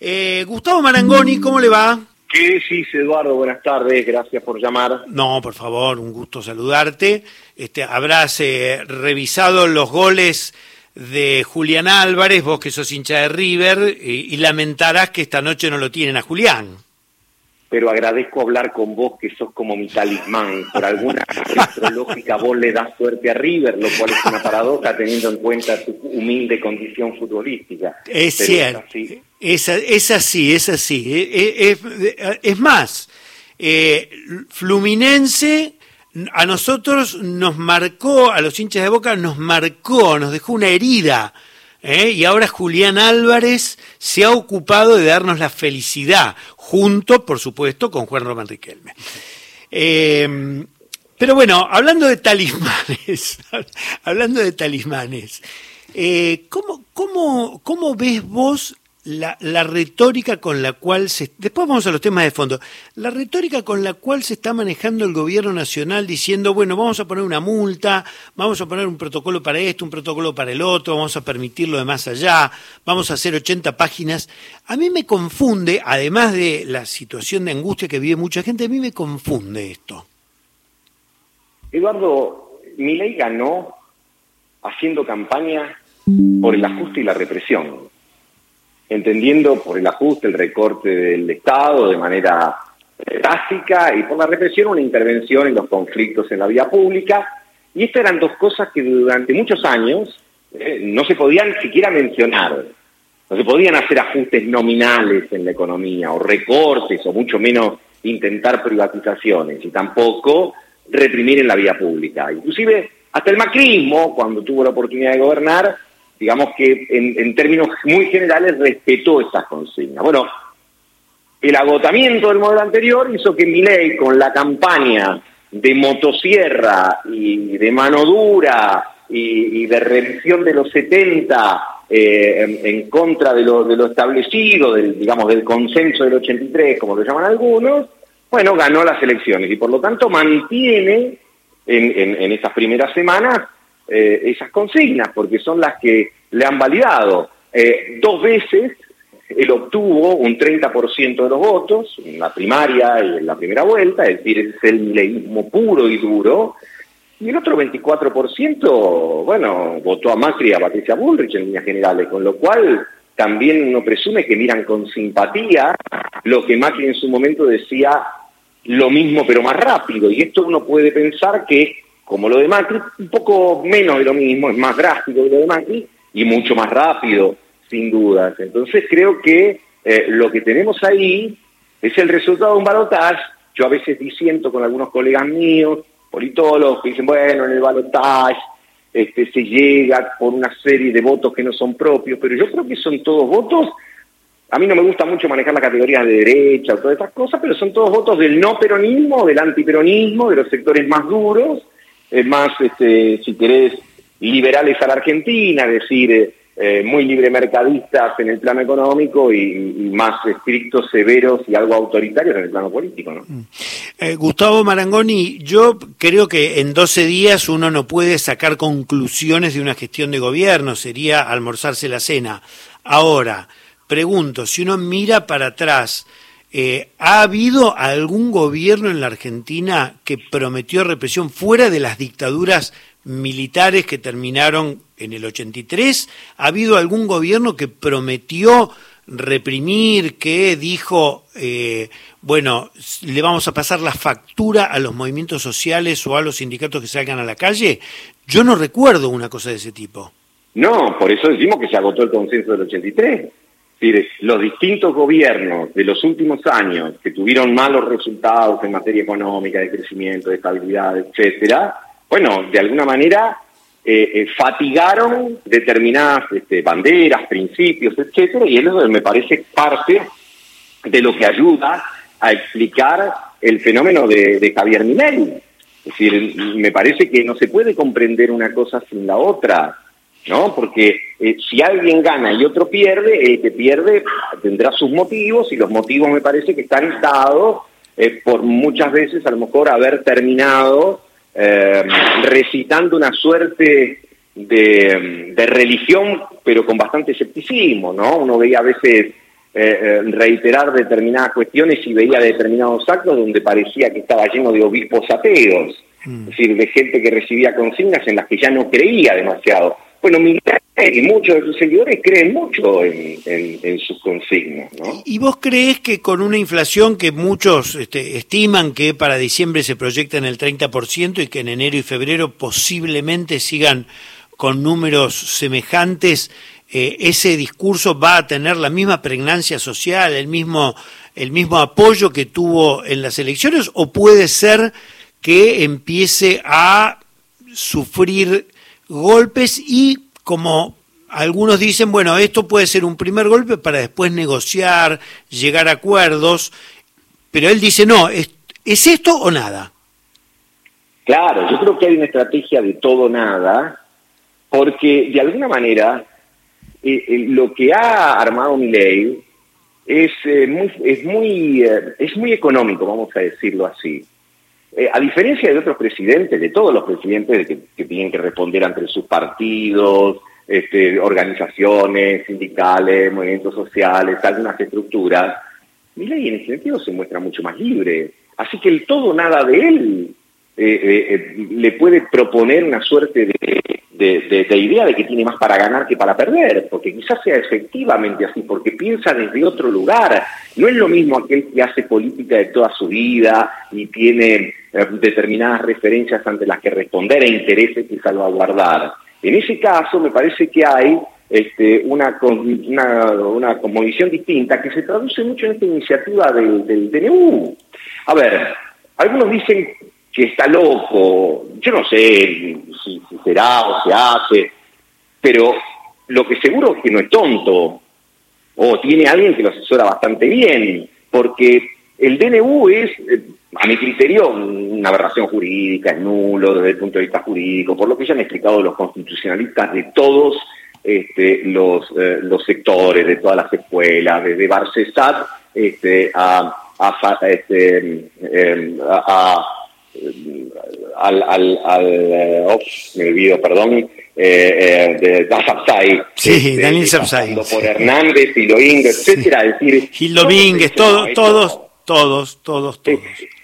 Eh, Gustavo Marangoni, ¿cómo le va? ¿Qué decís, Eduardo? Buenas tardes, gracias por llamar. No, por favor, un gusto saludarte. Este, habrás eh, revisado los goles de Julián Álvarez, vos que sos hincha de River, y, y lamentarás que esta noche no lo tienen a Julián pero agradezco hablar con vos que sos como mi talismán. Por alguna astrológica vos le das suerte a River, lo cual es una paradoja teniendo en cuenta tu humilde condición futbolística. Es cierto, es así, es, así, es así. Es, es más, eh, Fluminense a nosotros nos marcó, a los hinchas de Boca nos marcó, nos dejó una herida ¿eh? y ahora Julián Álvarez se ha ocupado de darnos la felicidad, junto, por supuesto, con Juan Román Riquelme. Eh, pero bueno, hablando de talismanes, hablando de talismanes, eh, ¿cómo, cómo, cómo ves vos la, la, retórica con la cual se... Después vamos a los temas de fondo. La retórica con la cual se está manejando el gobierno nacional diciendo, bueno, vamos a poner una multa, vamos a poner un protocolo para esto, un protocolo para el otro, vamos a permitirlo de más allá, vamos a hacer 80 páginas. A mí me confunde, además de la situación de angustia que vive mucha gente, a mí me confunde esto. Eduardo, mi ley ganó haciendo campaña por el ajuste y la represión entendiendo por el ajuste, el recorte del Estado de manera básica y por la represión una intervención en los conflictos en la vía pública. Y estas eran dos cosas que durante muchos años eh, no se podían siquiera mencionar. No se podían hacer ajustes nominales en la economía o recortes o mucho menos intentar privatizaciones y tampoco reprimir en la vía pública. Inclusive hasta el macrismo, cuando tuvo la oportunidad de gobernar, digamos que en, términos muy generales respetó esas consignas. Bueno, el agotamiento del modelo anterior hizo que ley, con la campaña de motosierra y de mano dura y, de revisión de los 70 eh, en, contra de lo, establecido, del, digamos, del consenso del 83, como lo llaman algunos, bueno, ganó las elecciones y por lo tanto mantiene en, estas primeras semanas eh, esas consignas, porque son las que le han validado. Eh, dos veces él obtuvo un 30% de los votos, en la primaria y en la primera vuelta, es decir, es el mileísmo puro y duro, y el otro 24%, bueno, votó a Macri y a Patricia Bullrich en líneas generales, con lo cual también uno presume que miran con simpatía lo que Macri en su momento decía lo mismo pero más rápido, y esto uno puede pensar que como lo de Macri, un poco menos de lo mismo, es más drástico que lo de Macri y mucho más rápido, sin dudas. Entonces creo que eh, lo que tenemos ahí es el resultado de un balotaje. Yo a veces disiento con algunos colegas míos, politólogos, que dicen, bueno, en el balotaje este, se llega por una serie de votos que no son propios, pero yo creo que son todos votos a mí no me gusta mucho manejar las categorías de derecha o todas estas cosas, pero son todos votos del no peronismo, del antiperonismo, de los sectores más duros, más, este, si querés, liberales a la Argentina, es decir, eh, muy libre mercadistas en el plano económico y, más estrictos, severos y algo autoritarios en el plano político. ¿no? Mm. Eh, Gustavo Marangoni, yo creo que en 12 días uno no puede sacar conclusiones de una gestión de gobierno, sería almorzarse la cena. Ahora, pregunto, si uno mira para atrás, eh, ¿Ha habido algún gobierno en la Argentina que prometió represión fuera de las dictaduras militares que terminaron en el 83? ¿Ha habido algún gobierno que prometió reprimir, que dijo, eh, bueno, le vamos a pasar la factura a los movimientos sociales o a los sindicatos que salgan a la calle? Yo no recuerdo una cosa de ese tipo. No, por eso decimos que se agotó el consenso del 83 decir, los distintos gobiernos de los últimos años que tuvieron malos resultados en materia económica, de crecimiento, de estabilidad, etcétera, bueno, de alguna manera eh, eh, fatigaron determinadas este, banderas, principios, etcétera, y eso me parece parte de lo que ayuda a explicar el fenómeno de, Javier Milei. Es decir, me parece que no se puede comprender una cosa sin la otra. ¿no? Porque eh, si alguien gana y otro pierde, el que pierde tendrá sus motivos y los motivos me parece que están dados eh, por muchas veces a lo mejor haber terminado eh, recitando una suerte de, religión, pero con bastante escepticismo, ¿no? Uno veía a veces eh, reiterar determinadas cuestiones y veía determinados actos donde parecía que estaba lleno de obispos ateos, mm. es decir, de gente que recibía consignas en las que ya no creía demasiado. Bueno, y muchos de sus seguidores creen mucho en, sus consignas. ¿no? ¿Y vos crees que con una inflación que muchos este, estiman que para diciembre se proyecta en el 30% y que en enero y febrero posiblemente sigan con números semejantes, eh, ese discurso va a tener la misma pregnancia social, el mismo, el mismo apoyo que tuvo en las elecciones, o puede ser que empiece a sufrir golpes y como algunos dicen, bueno, esto puede ser un primer golpe para después negociar, llegar a acuerdos, pero él dice, no, ¿es, ¿es esto o nada? Claro, yo creo que hay una estrategia de todo nada, porque de alguna manera eh, eh, lo que ha armado mi ley es, eh, muy, es, muy, es muy económico, vamos a decirlo así. A diferencia de otros presidentes, de todos los presidentes que, tienen que responder ante sus partidos, este, organizaciones sindicales, movimientos sociales, algunas estructuras, mi ley en ese sentido se muestra mucho más libre. Así que el todo nada de él le puede proponer una suerte de de, idea de que tiene más para ganar que para perder, porque quizás sea efectivamente así, porque piensa desde otro lugar. No es lo mismo aquel que hace política de toda su vida y tiene eh, determinadas referencias ante las que responder e intereses que salvaguardar. En ese caso, me parece que hay este, una, una, una distinta que se traduce mucho en esta iniciativa del, del DNU. A ver, algunos dicen que está loco, yo no sé si, será o se hace, pero lo que seguro es que no es tonto, o tiene alguien que lo asesora bastante bien, porque el DNU es, a mi criterio, una aberración jurídica, es nulo desde el punto de vista jurídico, por lo que ya han explicado los constitucionalistas de todos este, los, eh, los sectores, de todas las escuelas, desde Barcesat este, a, este, eh, a al, al, al oh, me olvido, perdón, eh, eh, de Sapsay. Sí, este, Daniel Sapsay. Por Hernández, Hiloín, etcétera. Es decir, Gil Domínguez, todos, todos, todos, todos, todos.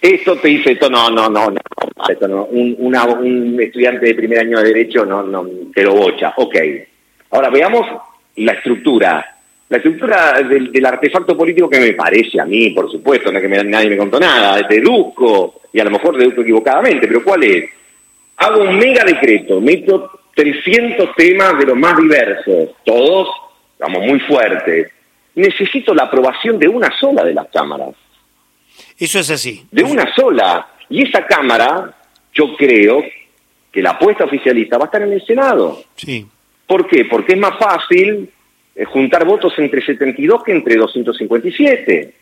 Esto te dice, esto no, no, no, no, Un, una, un estudiante de primer año de Derecho no, no, te lo bocha. Ok. Ahora veamos la estructura la estructura del, artefacto político que me parece a mí, por supuesto, no es que nadie me contó nada, deduzco, y a lo mejor deduzco equivocadamente, pero ¿cuál es? Hago un mega decreto, meto 300 temas de los más diversos, todos, vamos, muy fuertes. Necesito la aprobación de una sola de las cámaras. Eso es así. De una sola. Y esa cámara, yo creo que la apuesta oficialista va a estar en el Senado. Sí. ¿Por qué? Porque es más fácil juntar votos entre 72 que entre 257.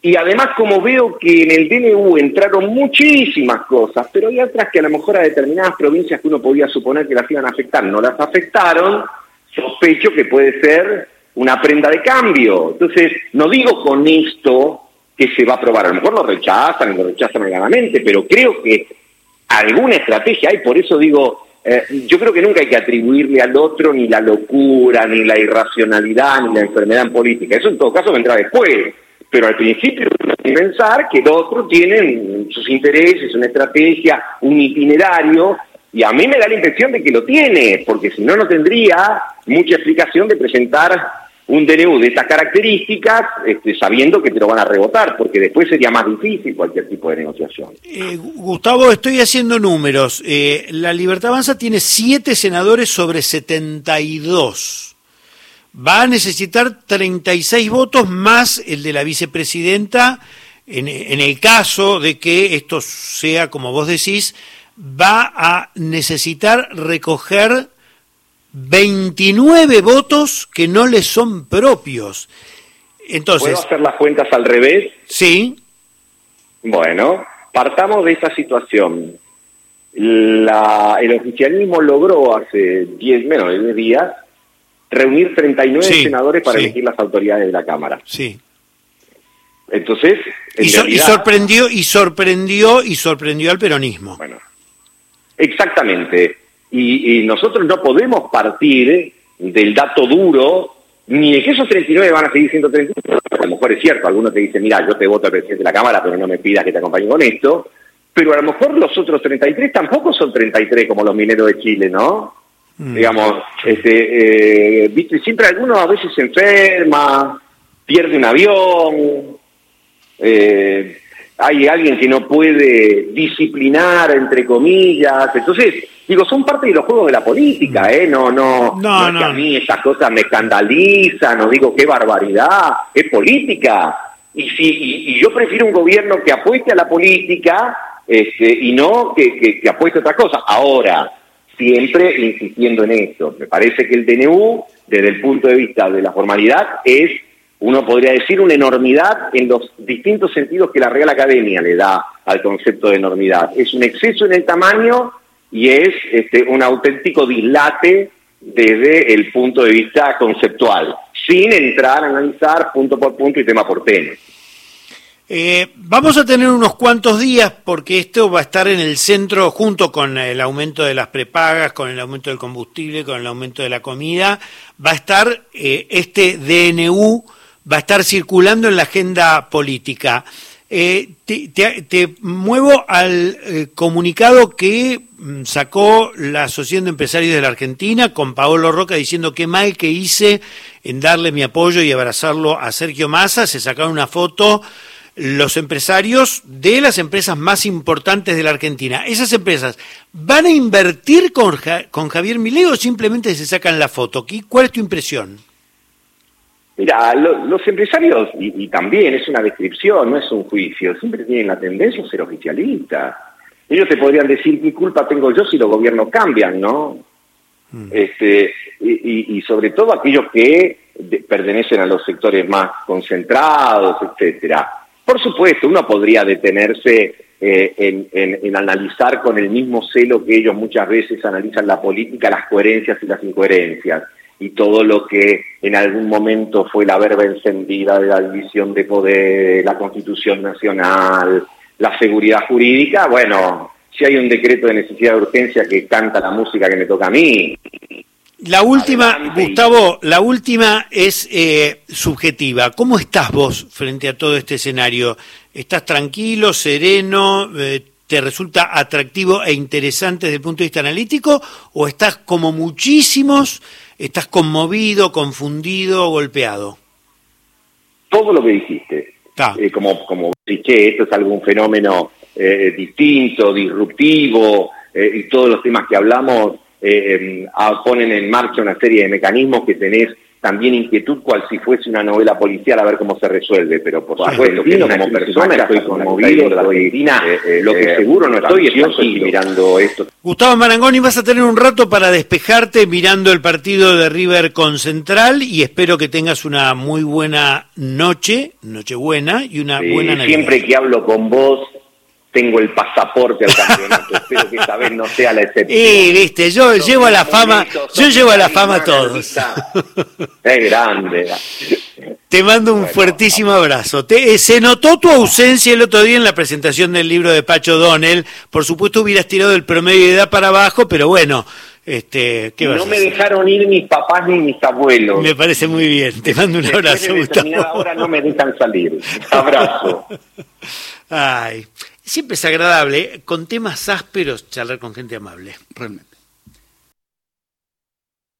Y además, como veo que en el DNU entraron muchísimas cosas, pero hay otras que a lo mejor a determinadas provincias que uno podía suponer que las iban a afectar, no las afectaron, sospecho que puede ser una prenda de cambio. Entonces, no digo con esto que se va a aprobar, a lo mejor lo rechazan lo rechazan meramente, pero creo que alguna estrategia hay, por eso digo, eh, yo creo que nunca hay que atribuirle al otro ni la locura, ni la irracionalidad, ni la enfermedad en política. Eso en todo caso vendrá después. Pero al principio hay que pensar que el otro tiene sus intereses, una estrategia, un itinerario, y a mí me da la impresión de que lo tiene, porque si no, no tendría mucha explicación de presentar un DNU de estas características, este, sabiendo que te lo van a rebotar, porque después sería más difícil cualquier tipo de negociación. Eh, Gustavo, estoy haciendo números. Eh, la Libertad Avanza tiene siete senadores sobre 72. Va a necesitar 36 votos más el de la vicepresidenta. En, en el caso de que esto sea como vos decís, va a necesitar recoger 29 votos que no le son propios. Entonces, ¿Puedo hacer las cuentas al revés? Sí. Bueno, partamos de esta situación. La, el oficialismo logró hace 10, menos de 10 días reunir 39 senadores para elegir las autoridades de la Cámara. Sí. Entonces, y, sorprendió y sorprendió y sorprendió al peronismo. Bueno, exactamente. Y, nosotros no podemos partir del dato duro ni de que esos 39 van a seguir siendo 39, a lo mejor es cierto, algunos te dicen, mira, yo te voto al presidente de la Cámara, pero no me pidas que te acompañe con esto, pero a lo mejor los otros 33 tampoco son 33 como los mineros de Chile, ¿no? Mm. Digamos, este, eh, viste, siempre algunos a veces se enferma, pierde un avión, eh, hay alguien que no puede disciplinar, entre comillas. Entonces, digo, son parte de los juegos de la política, ¿eh? No, no, no, no, que a mí estas cosas me escandalizan, no digo qué barbaridad, es política. Y, si, y, yo prefiero un gobierno que apueste a la política este, y no que, que, que apueste a otra cosa. Ahora, siempre insistiendo en esto, me parece que el DNU, desde el punto de vista de la formalidad, es uno podría decir una enormidad en los distintos sentidos que la Real Academia le da al concepto de enormidad. Es un exceso en el tamaño y es este, un auténtico dislate desde el punto de vista conceptual, sin entrar a analizar punto por punto y tema por tema. Eh, vamos a tener unos cuantos días porque esto va a estar en el centro junto con el aumento de las prepagas, con el aumento del combustible, con el aumento de la comida, va a estar eh, este DNU va a estar circulando en la agenda política. Eh, te, muevo al eh, comunicado que mm, sacó la Asociación de Empresarios de la Argentina con Paolo Roca diciendo qué mal que hice en darle mi apoyo y abrazarlo a Sergio Massa. Se sacaron una foto los empresarios de las empresas más importantes de la Argentina. Esas empresas, ¿van a invertir con, Javier Milei o simplemente se sacan la foto? ¿Cuál es tu impresión? Mira, los empresarios, y, también es una descripción, no es un juicio, siempre tienen la tendencia a ser oficialistas. Ellos te podrían decir qué culpa tengo yo si los gobiernos cambian, ¿no? Mm. Este, y, sobre todo aquellos que pertenecen a los sectores más concentrados, etcétera. Por supuesto, uno podría detenerse eh, en, en, analizar con el mismo celo que ellos muchas veces analizan la política, las coherencias y las incoherencias y todo lo que en algún momento fue la verba encendida de la división de poder, la constitución nacional, la seguridad jurídica, bueno, si hay un decreto de necesidad de urgencia que canta la música que me toca a mí. La última, Gustavo, la última es eh, subjetiva. ¿Cómo estás vos frente a todo este escenario? ¿Estás tranquilo, sereno? Eh, ¿Te resulta atractivo e interesante desde el punto de vista analítico? ¿O estás como muchísimos ¿Estás conmovido, confundido, golpeado? Todo lo que dijiste. Eh, como, como dije, esto es algún fenómeno eh, distinto, disruptivo, eh, y todos los temas que hablamos em, ponen en marcha una serie de mecanismos que tenés también inquietud cual si fuese una novela policial a ver cómo se resuelve, pero por supuesto que como persona estoy conmovido de la Argentina, eh, eh, lo que eh, seguro no estoy es mirando esto. Gustavo Marangoni, vas a tener un rato para despejarte mirando el partido de River con Central y espero que tengas una muy buena noche, noche buena y una buena Navidad. Siempre que hablo con vos tengo el pasaporte al campeonato. Espero que esta vez no sea la excepción. Y viste, yo llevo a la fama, yo llevo a la fama a todos. Es grande. Te mando un fuertísimo abrazo. Te, eh, se notó tu ausencia el otro día en la presentación del libro de Pacho Donnell. Por supuesto hubieras tirado el promedio de edad para abajo, pero bueno, este, ¿qué no me dejaron ir mis papás ni mis abuelos. Me parece muy bien. Te mando un abrazo, Gustavo. Ahora no me dejan salir. Abrazo. Ay. Siempre es agradable, con temas ásperos, charlar con gente amable, realmente.